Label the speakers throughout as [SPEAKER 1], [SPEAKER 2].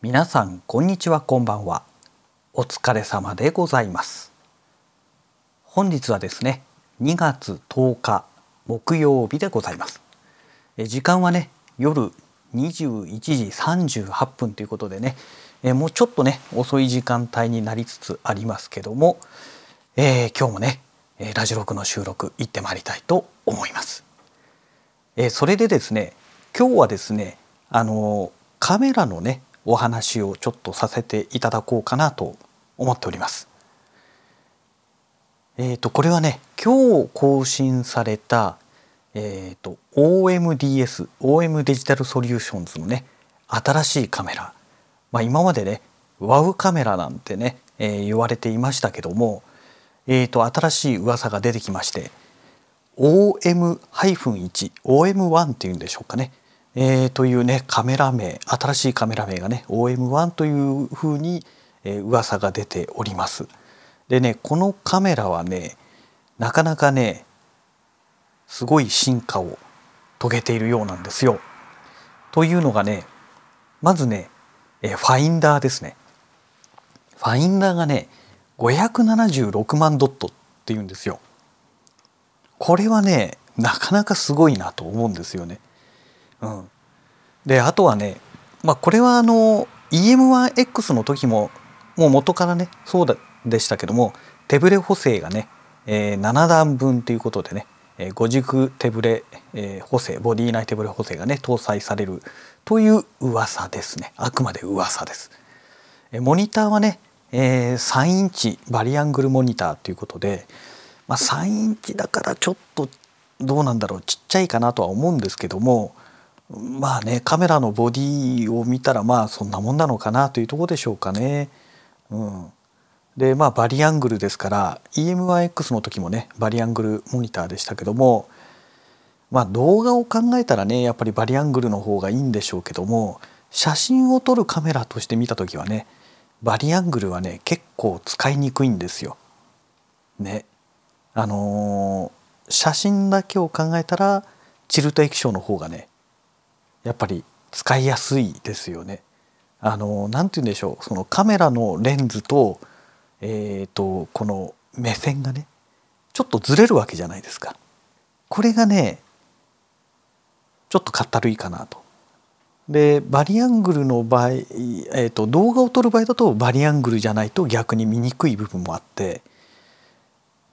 [SPEAKER 1] 皆さんこんにちはこんばんは。お疲れ様でございます。本日はですね2月10日木曜日でございます。え時間はね夜21時38分ということでねえもうちょっとね遅い時間帯になりつつありますけども、えー、今日もねラジロクの収録行ってまいりたいと思います。えそれでですね今日はですねあのカメラのねお話をちょっとさせていただこうかなと思っております。えっ、ー、とこれはね今日更新されたえっ、ー、と OMDS OM デジタルソリューションズのね新しいカメラ、まあ、今までね WOW カメラなんてね、えー、言われていましたけども、えーと、新しい噂が出てきまして OM-1 OM1 っていうんでしょうかねえー、というねカメラ名新しいカメラ名がね OM1 というふうに、えー、噂が出ております。でねこのカメラはねなかなかねすごい進化を遂げているようなんですよ。というのがねまずね、えー、ファインダーですね。ファインダーがね576万ドットっていうんですよ。これはねなかなかすごいなと思うんですよね。うん、であとはね、まあ、これはあの EM1X の時ももう元からねそうだでしたけども手ブレ補正がね、えー、7段分ということでね、えー、5軸手ブレ、えー、補正ボディ内手ブレ補正がね搭載されるという噂ですねあくまで噂です。えモニターはね、えー、3インチバリアングルモニターということで、まあ、3インチだからちょっとどうなんだろうちっちゃいかなとは思うんですけどもまあねカメラのボディを見たらまあそんなもんなのかなというとこでしょうかね。うん、でまあバリアングルですから EM1X の時もねバリアングルモニターでしたけどもまあ動画を考えたらねやっぱりバリアングルの方がいいんでしょうけども写真を撮るカメラとして見た時はねバリアングルはね結構使いにくいんですよ。ね。あのー、写真だけを考えたらチルト液晶の方がねやっぱり使いやすいですよね。あの何て言うんでしょうそのカメラのレンズと,、えーと、この目線がねちょっとずれるわけじゃないですか。これがねちょっとかったるいかなと。でバリアングルの場合、えーと、動画を撮る場合だとバリアングルじゃないと逆に見にくい部分もあって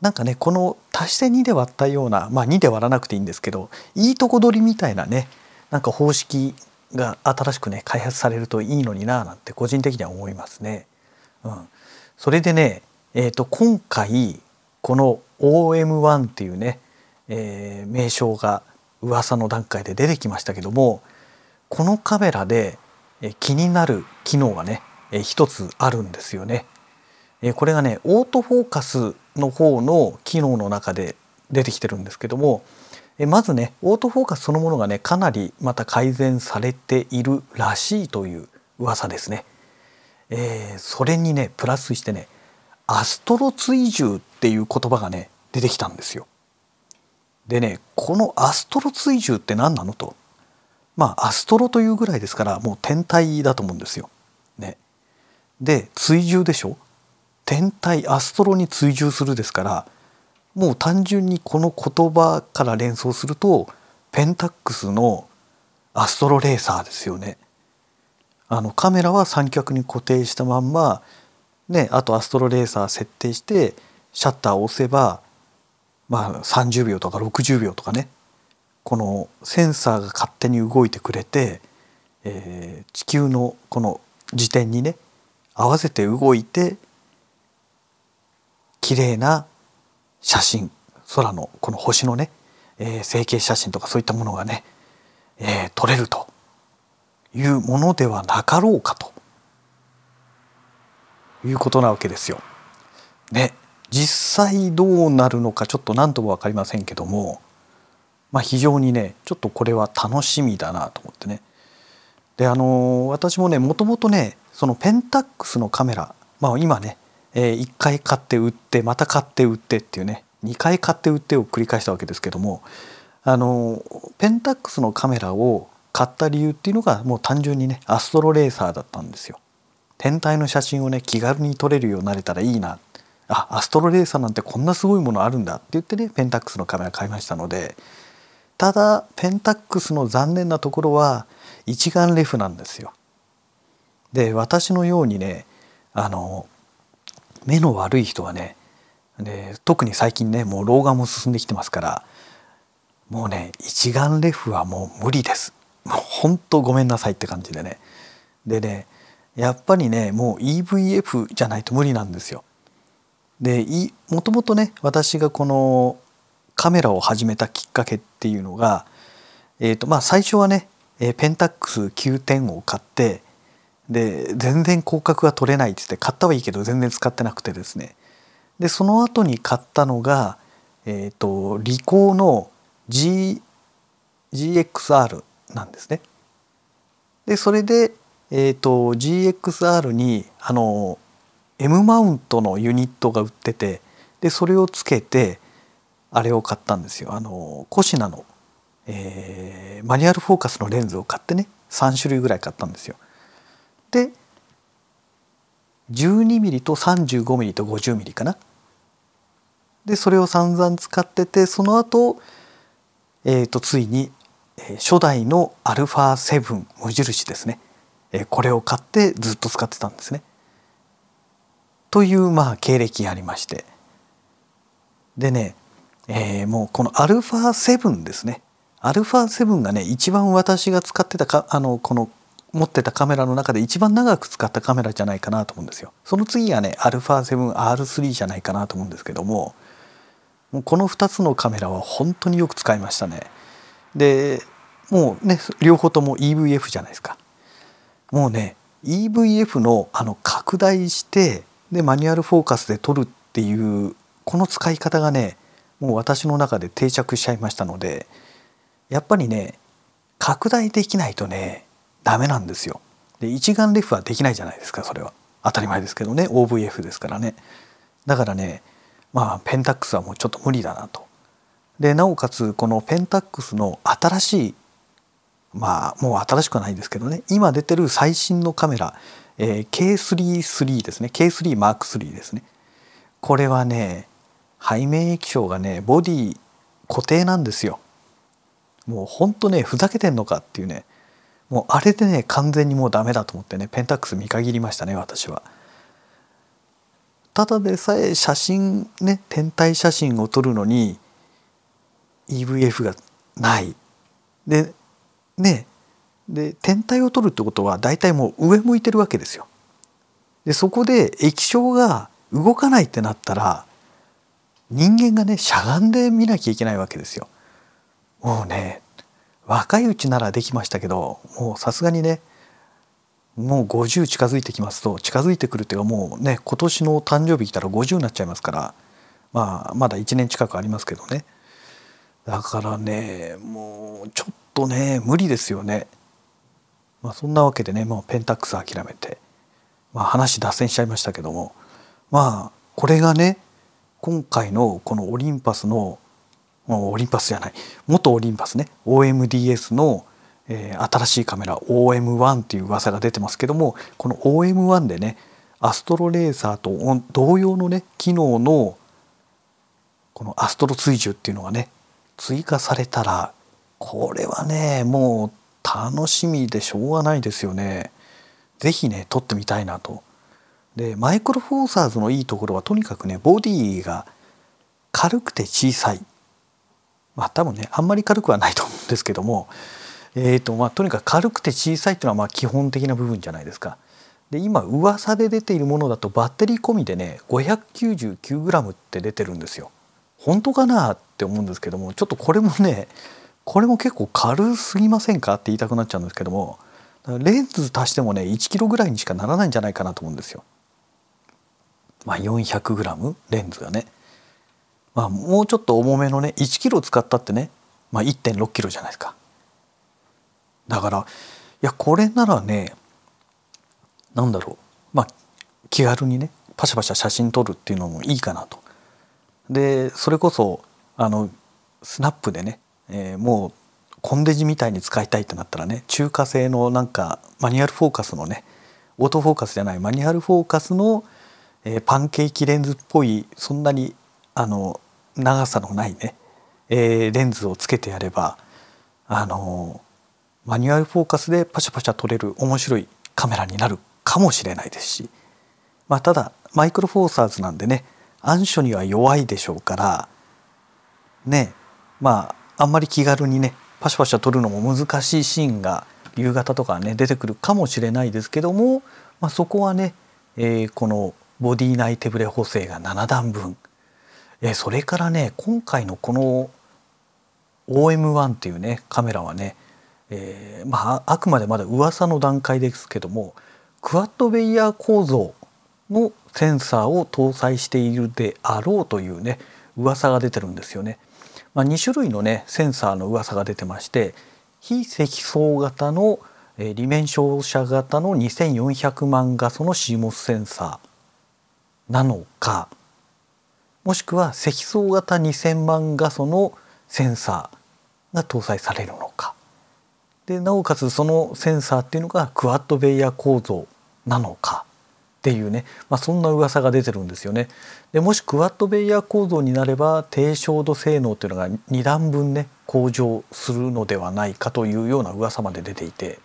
[SPEAKER 1] なんかねこの足して2で割ったようなまあ2で割らなくていいんですけどいいとこ取りみたいなねなんか方式が新しくね開発されるといいのにななんて個人的には思いますね。うん、それでね、えー、と今回この OM1 っていうね、えー、名称が噂の段階で出てきましたけどもこのカメラで気になる機能がね一つあるんですよね。これがねオートフォーカスの方の機能の中で出てきてるんですけどもまずねオートフォーカスそのものがねかなりまた改善されているらしいという噂ですね。えー、それにねプラスしてねアストロ追従っていう言葉がね出てきたんですよ。でねこのアストロ追従って何なのとまあアストロというぐらいですからもう天体だと思うんですよ。ね、で追従でしょ？天体アストロに追従するですからもう単純にこの言葉から連想するとペンタックスのアストロレーサーですよね。あのカメラは三脚に固定したまんま、ね、あとアストロレーサー設定してシャッターを押せば、まあ、30秒とか60秒とかねこのセンサーが勝手に動いてくれて、えー、地球のこの時点にね合わせて動いて綺麗な写真空のこの星のね、えー、成形写真とかそういったものがね、えー、撮れるというものではなかろうかということなわけですよ。ね実際どうなるのかちょっと何とも分かりませんけども、まあ、非常にねちょっとこれは楽しみだなと思ってね。であの私もねもともとねそのペンタックスのカメラ、まあ、今ねえ、1回買って売ってまた買って売ってっていうね2回買って売ってを繰り返したわけですけどもあのペンタックスのカメラを買った理由っていうのがもう単純にねアストロレーサーだったんですよ。天体の写真をね気軽に撮れるようになれたらいいなあアストロレーサーなんてこんなすごいものあるんだって言ってねペンタックスのカメラ買いましたのでただペンタックスの残念なところは一眼レフなんですよ。で私のようにねあの目の悪い人はねで特に最近ねもう老眼も進んできてますからもうね一眼レフはもう無理です。もう本当ごめんなさいって感じでね。でねやっぱりねもう EVF じゃないと無理なんですよ。でもともとね私がこのカメラを始めたきっかけっていうのが、えーとまあ、最初はねペンタックス9点を買ってで全然広角が取れないっつって買ったはいいけど全然使ってなくてですねでその後に買ったのが、えーと、リコーの G GXR なんですね。でそれで、えーと、GXR にあの M マウントのユニットが売っててでそれをつけてあれを買ったんですよあのコシナの、えー、マニュアルフォーカスのレンズを買ってね3種類ぐらい買ったんですよ。て12ミリと35ミリと50ミリかな。でそれを散々使っててその後、えーと、ついに初代の α7 無印ですねこれを買ってずっと使ってたんですね。というまあ経歴がありましてでね、えー、もうこの α7 ですね α7 がね一番私が使ってたかあのこの持ってたカメラの中で一番長く使ったカメラじゃないかなと思うんですよ。その次はね α7R3 じゃないかなと思うんですけどももうこの2つのカメラは本当によく使いましたね。でもうね両方とも EVF じゃないですか。もうね EVF のあの拡大してでマニュアルフォーカスで撮るっていうこの使い方がねもう私の中で定着しちゃいましたのでやっぱりね拡大できないとねダメなんですよ。で一眼レフはできないじゃないですかそれは。当たり前ですけどね。OVF ですからね。だからねまあペンタックスはもうちょっと無理だなと。でなおかつこのペンタックスの新しいまあもう新しくはないですけどね。今出てる最新のカメラ、えー、K33 ですね。K3M3 ですね。これはね背面液晶がねボディ固定なんですよ。もうほんとねふざけてんのかっていうね。もうあれでね完全にもうダメだと思ってねペンタックス見限りましたね私は。ただでさえ写真ね天体写真を撮るのに EVF がないでねで天体を撮るってことは大体もう上向いてるわけですよ。でそこで液晶が動かないってなったら人間がねしゃがんで見なきゃいけないわけですよ。もうね若いうちならできましたけどもうさすがにねもう50近づいてきますと近づいてくるっていうかもうね今年の誕生日来たら50になっちゃいますからまあまだ1年近くありますけどねだからねもうちょっとね無理ですよね。まあ、そんなわけでねもうペンタックス諦めて、まあ、話脱線しちゃいましたけどもまあこれがね今回のこのオリンパスのオリンパスじゃない元オリンパスね OMDS の、えー、新しいカメラ OM1 っていう噂が出てますけどもこの OM1 でねアストロレーサーと同様のね機能のこのアストロ追従っていうのがね追加されたらこれはねもう楽しみでしょうがないですよね。是非ね撮ってみたいなと。でマイクロフォーサーズのいいところはとにかくねボディが軽くて小さいまあ多分ねあんまり軽くはないと思うんですけども、えーとまあ、とにかく軽くて小さいっていうのはまあ基本的な部分じゃないですか。で今噂で出ているものだとバッテリー込みでね 599g って出てるんですよ。本当かなって思うんですけどもちょっとこれもねこれも結構軽すぎませんかって言いたくなっちゃうんですけどもレンズ足してもね1キロぐらいにしかならないんじゃないかなと思うんですよ。まあ 400g レンズがね。まあ、もうちょっと重めのね1キロ使ったってね、まあ、1.6キロじゃないですか。だからいやこれならねなんだろうまあ気軽にねパシャパシャ写真撮るっていうのもいいかなと。でそれこそあのスナップでね、えー、もうコンデジみたいに使いたいってなったらね中華製のなんかマニュアルフォーカスのねオートフォーカスじゃないマニュアルフォーカスの、えー、パンケーキレンズっぽいそんなにあの長さのないね、えー、レンズをつけてやればあのマニュアルフォーカスでパシャパシャ撮れる面白いカメラになるかもしれないですし、まあ、ただマイクロフォーサーズなんでね暗所には弱いでしょうからねまああんまり気軽にねパシャパシャ撮るのも難しいシーンが夕方とかね出てくるかもしれないですけども、まあ、そこはね、えー、このボディ内手ブレ補正が7段分、え、それからね今回のこの OM1 っていうねカメラはね、えー、まああくまでまだ噂の段階ですけどもクワッドベイヤー構造のセンサーを搭載しているであろうというね噂が出てるんですよね。まあ、2種類のねセンサーの噂が出てまして非積層型の利面照射型の2400万画素の CMOS センサーなのかもしくは積層型2000万画素のセンサーが搭載されるのか。でなおかつそのセンサーっていうのがクワッドベイヤー構造なのか。っていうね、まあ、そんな噂が出てるんですよね。でもしクワッドベイヤー構造になれば低照度性能っていうのが2段分ね向上するのではないかというような噂まで出ていて、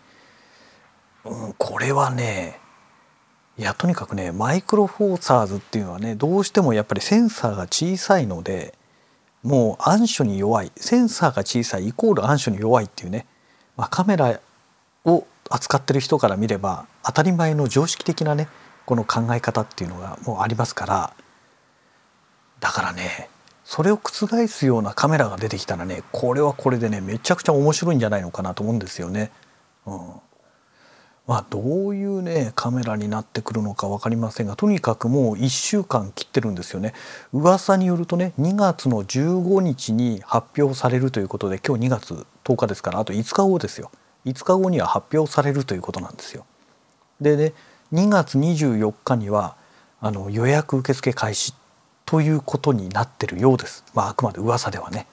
[SPEAKER 1] うん、これはねいやとにかくねマイクロフォーサーズっていうのはねどうしてもやっぱりセンサーが小さいのでもう暗所に弱いセンサーが小さいイコール暗所に弱いっていうね、まあ、カメラを扱ってる人から見れば当たり前の常識的なねこの考え方っていうのがもうありますからだからねそれを覆すようなカメラが出てきたらねこれはこれでねめちゃくちゃ面白いんじゃないのかなと思うんですよね。うん、まあどういうねカメラになってくるのか分かりませんがとにかくもう1週間切ってるんですよね。噂によるとね2月の15日に発表されるということで今日2月10日ですからあと5日後ですよ。5日後には発表されるということなんですよ。でね2月24日にはあの予約受付開始ということになってるようです。まあ、あくまで噂ではね。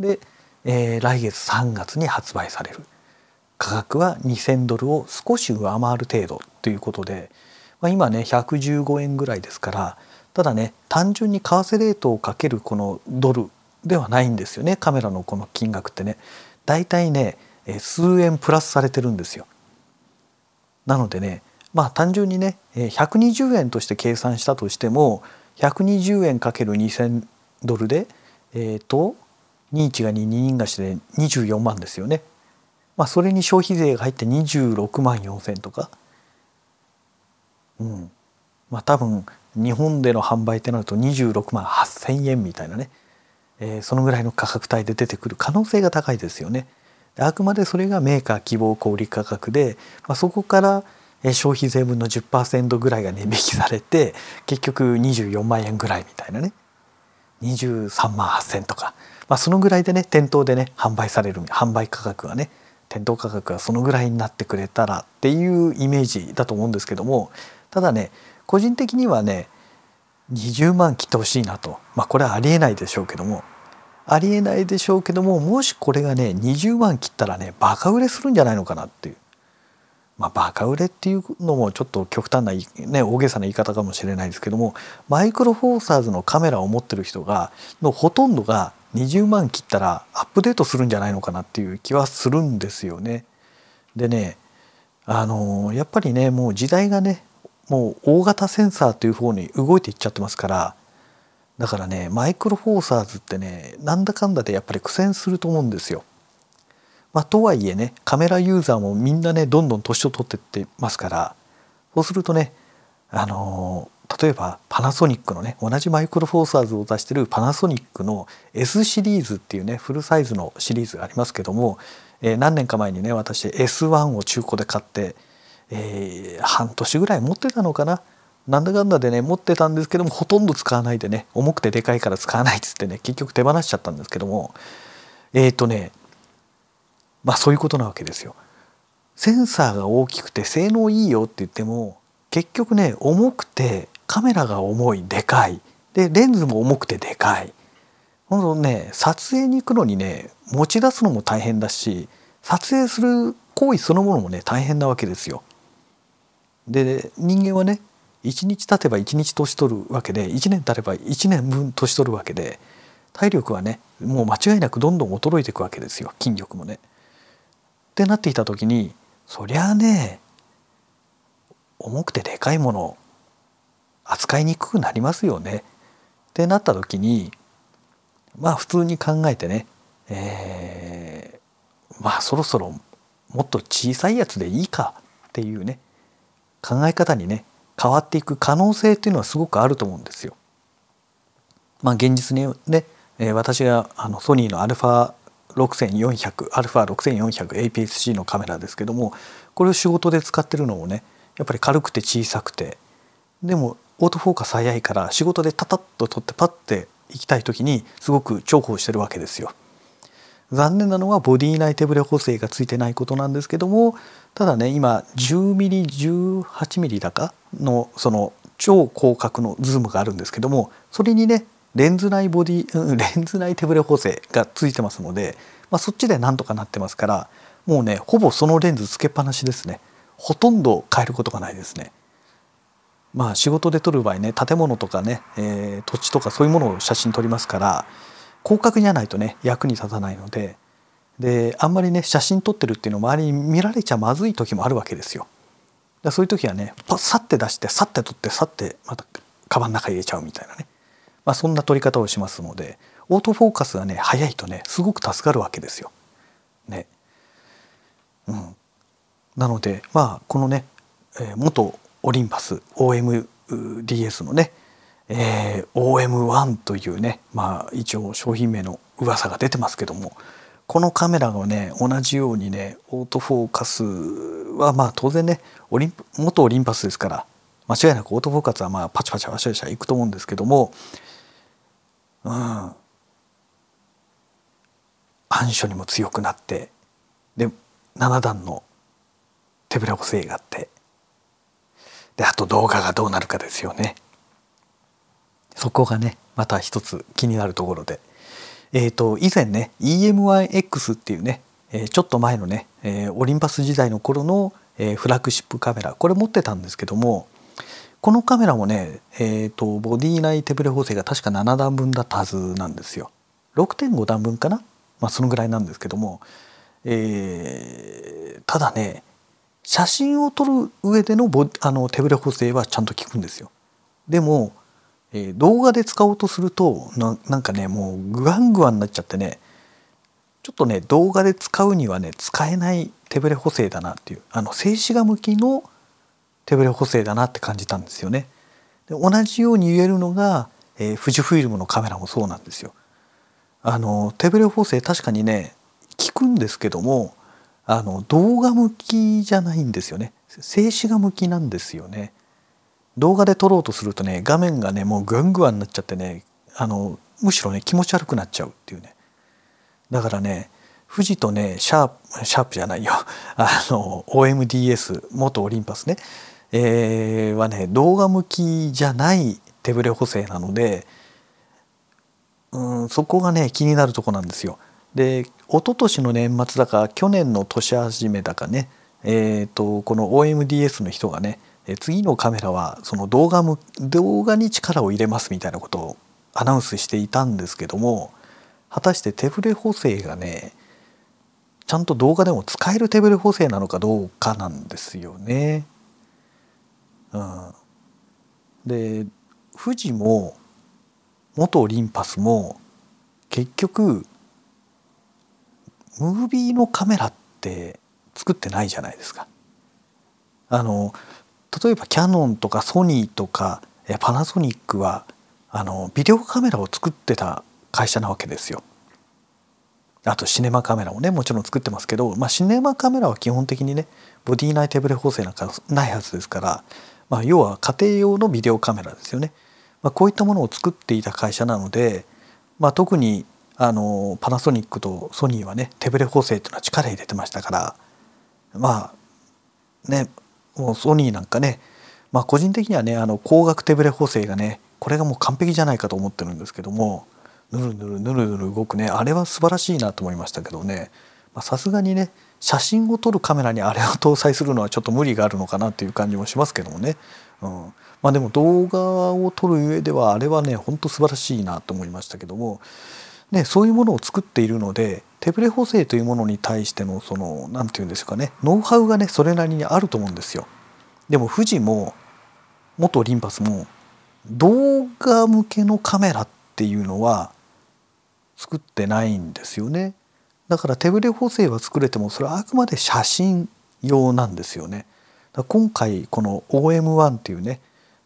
[SPEAKER 1] で、えー、来月3月に発売される価格は2,000ドルを少し上回る程度ということで、まあ、今ね115円ぐらいですからただね単純に為替レートをかけるこのドルではないんですよねカメラのこの金額ってねだいたいね数円プラスされてるんですよ。なのでねまあ単純にね120円として計算したとしても120円かける2,000ドルでえっ、ー、と21が2人貸しで24万ですよね。まあそれに消費税が入って26万4,000とか。うん。まあ多分日本での販売ってなると26万8,000円みたいなね、えー、そのぐらいの価格帯で出てくる可能性が高いですよね。あくまでそれがメーカー希望小売価格で、まあ、そこから消費税分の10%ぐらいが値引きされて結局24万円ぐらいみたいなね23万8,000とか、まあ、そのぐらいでね店頭でね販売される販売価格がね店頭価格がそのぐらいになってくれたらっていうイメージだと思うんですけどもただね個人的にはね20万切ってほしいなと。まあこれはありえないでしょうけども。ありえないでしょうけどももしこれがね20万切ったらねバカ売れするんじゃないのかなっていう。まあ、バカ売れっていうのもちょっと極端な、ね、大げさな言い方かもしれないですけどもマイクロフォーサーズのカメラを持ってる人がのほとんどが20万切ったらアップデートするんじゃないのかなっていう気はするんですよね。でねあのやっぱりねもう時代がねもう大型センサーという方に動いていっちゃってますからだからねマイクロフォーサーズってねなんだかんだでやっぱり苦戦すると思うんですよ。まあ、とはいえねカメラユーザーもみんなねどんどん年を取ってってますからそうするとねあの例えばパナソニックのね同じマイクロフォーサーズを出してるパナソニックの S シリーズっていうねフルサイズのシリーズがありますけども、えー、何年か前にね私 S1 を中古で買って、えー、半年ぐらい持ってたのかな？なんだかんだでね持ってたんですけどもほとんど使わないでね重くてでかいから使わないっつってね結局手放しちゃったんですけどもえっ、ー、とねまあそういうことなわけですよ。センサーが大きくて性能いいよって言っても結局ね重くてカメラが重いでかいでレンズも重くてでかいほんとね撮影に行くのにね持ち出すのも大変だし撮影する行為そのものもね大変なわけですよ。で人間はね1日経てば1日年取るわけで1年経れば1年分年取るわけで体力はねもう間違いなくどんどん衰えていくわけですよ筋力もね。ってなっていた時にそりゃあね重くてでかいもの扱いにくくなりますよね。ってなった時にまあ普通に考えてね、えー、まあそろそろもっと小さいやつでいいかっていうね考え方にね変わっていく可能性っていうのはすごくあると思うんですよ。まあ現実にね、私があのソニーの α α6400APS-C のカメラですけどもこれを仕事で使ってるのもねやっぱり軽くて小さくてでもオートフォーカス早いから仕事でタタッと撮ってパッて行きたい時にすごく重宝してるわけですよ。残念なのはボディ内手ブレ補正がついてないことなんですけどもただね今 10mm18mm だかのその超広角のズームがあるんですけどもそれにねレンズ内ボディ レンズ内手ブレ補正がついてますので、まあ、そっちでなんとかなってますからもうねほぼそのレンズつけっぱなしですねほとんど変えることがないですね。まあ仕事で撮る場合ね建物とかね、えー、土地とかそういうものを写真撮りますから広角にはないとね役に立たないのでであんまりね写真撮ってるっていうのを周りに見られちゃまずい時もあるわけですよ。だそういう時はねパッサッて出してさって撮ってさってまたカバンの中入れちゃうみたいなね、まあ、そんな撮り方をしますのでオートフォーカスがね早いとねすごく助かるわけですよ。ね。うん、なのでまあこのね、え、元オリンパス OMDS のね、えー、OM1 というねまあ一応商品名の噂が出てますけどもこのカメラがね同じようにねオートフォーカスはまあ当然ねオリン元オリンパスですから間違いなくオートフォーカスはまあパチパチパチパチいくと思うんですけどもうん暗所にも強くなってで7段の手ぶれ補正があってであと動画がどうなるかですよね。そこがねまた一つ気になるところで、えーと、以前ね EM1X っていうね、え、ちょっと前のね、え、オリンパス時代の頃の、え、フラッグシップカメラこれ持ってたんですけどもこのカメラもね、えーと、ボディ内手ブレ補正が確か7段分だったはずなんですよ。6.5段分かな、まあ、そのぐらいなんですけども、えー、ただね写真を撮る上でのボあの手ぶれ補正はちゃんと効くんですよ。でも、えー、動画で使おうとするとななんかねもうグワングワンになっちゃってねちょっとね動画で使うにはね使えない手ぶれ補正だなっていうあの静止画向きの手ぶれ補正だなって感じたんですよね。で同じように言えるのが、えー、富士フイルムのカメラもそうなんですよ。あの手ぶれ補正確かにね効くんですけどもあの動画向きじゃないんですよね。静止画向きなんですよね。動画で撮ろうとするとね画面がねもうグワングワンになっちゃってねあのむしろね気持ち悪くなっちゃうっていうね。だからね富士とねシャープシャープじゃないよ。あの OMDS 元オリンパスね、えー、はね動画向きじゃない手ブレ補正なのでうんそこがね気になるとこなんですよ。で一昨年の年末だか去年の年始めだかね、えーと、この OMDS の人がね次のカメラはその動画む動画に力を入れますみたいなことをアナウンスしていたんですけども果たして手ブレ補正がねちゃんと動画でも使える手ブレ補正なのかどうかなんですよね。うん、で富士も元オリンパスも結局ムービーのカメラって作ってないじゃないですか。あの例えばキャノンとかソニーとかパナソニックはあのビデオカメラを作ってた会社なわけですよ。あとシネマカメラもねもちろん作ってますけど、まあ、シネマカメラは基本的にねボディ内手ブレ補正なんかないはずですから、まあ、要は家庭用のビデオカメラですよね。まあ、こういったものを作っていた会社なので、まあ、特にあのパナソニックとソニーはね手ブレ補正っていうのは力入れてましたからまあねもうソニーなんかねまあ個人的にはねあの光学手ブレ補正がねこれがもう完璧じゃないかと思ってるんですけどもぬるぬるぬるぬる動くねあれは素晴らしいなと思いましたけどねさすがにね写真を撮るカメラにあれを搭載するのはちょっと無理があるのかなという感じもしますけどもね、うん、まあでも動画を撮る上ではあれはねほんと素晴らしいなと思いましたけども、ね、そういうものを作っているので手ブレ補正というものに対してのその何て言うんですかねノウハウがねそれなりにあると思うんですよ。でも富士も元リンパスも動画向けのカメラっていうのは作ってないんですよね。だから手ブレ補正は作れてもそれはあくまで写真用なんですよね。今回この OM1 っていうね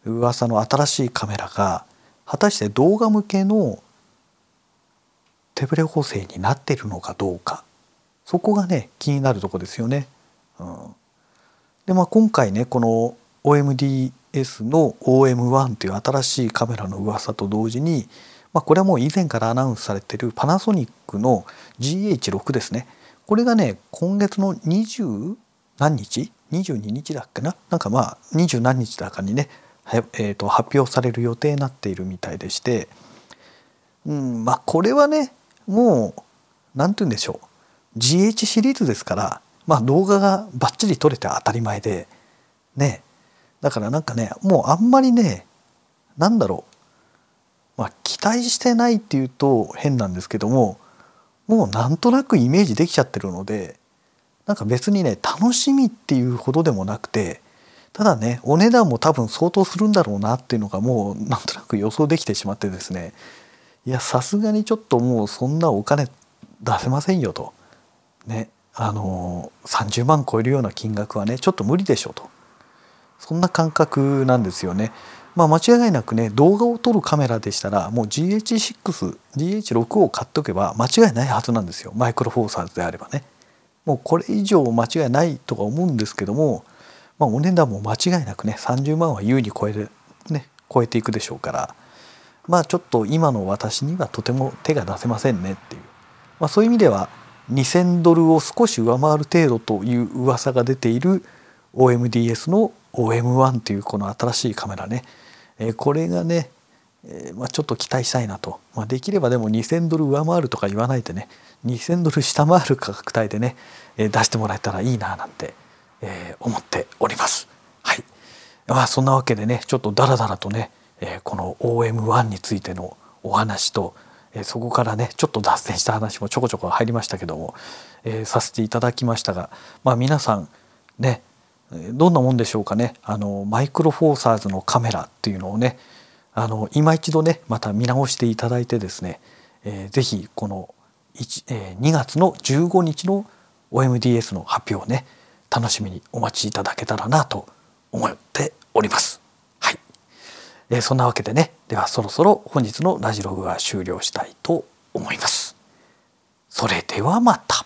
[SPEAKER 1] 噂の新しいカメラが果たして動画向けの手ブレ補正になってるのかどうかそこがね気になるとこですよね。うん、でまあ今回ねこの OMDS の OM1 という新しいカメラの噂と同時に、まあ、これはもう以前からアナウンスされてるパナソニックの GH6 ですね。これがね今月の20何日？22日だっけな？なんかまあ20何日だかにねえー、と発表される予定になっているみたいでして、うん、まあこれはねもう何て言うんでしょう。GH シリーズですから、まあ、動画がバッチリ撮れて当たり前で。ね。だからなんかねもうあんまりねなんだろう、まあ、期待してないっていうと変なんですけどももうなんとなくイメージできちゃってるのでなんか別にね楽しみっていうほどでもなくてただねお値段も多分相当するんだろうなっていうのがもうなんとなく予想できてしまってですねいやさすがにちょっともうそんなお金出せませんよとねあの30万超えるような金額はねちょっと無理でしょうとそんな感覚なんですよね。まあ、間違いなくね動画を撮るカメラでしたらもう GH6、GH6 を買っておけば間違いないはずなんですよ。マイクロフォーサーズであればね。もうこれ以上間違いないとか思うんですけどもまあ、お値段も間違いなくね30万は優に超える、ね、超えていくでしょうからまあちょっと今の私にはとても手が出せませんねっていう、まあ、そういう意味では2,000ドルを少し上回る程度という噂が出ている OMDS の OM1 というこの新しいカメラね、えこれがね、えまあ、ちょっと期待したいなと、まあ、できればでも2,000ドル上回るとか言わないでね。2,000ドル下回る価格帯でね、え出してもらえたらいいななんてえ、思っております。はい。まあ、そんなわけでねちょっとダラダラとね、え、この OM1 についてのお話と、え、そこからねちょっと脱線した話もちょこちょこ入りましたけども、え、させていただきましたが、まあ、皆さんねどんなもんでしょうかねあのマイクロフォーサーズのカメラっていうのをねあの今一度ねまた見直していただいてですね、えー、ぜひこの1、えー、2月の15日の OMDS の発表をね楽しみにお待ちいただけたらなと思っております。はい、えー、そんなわけでねではそろそろ本日のラジログは終了したいと思います。それではまた。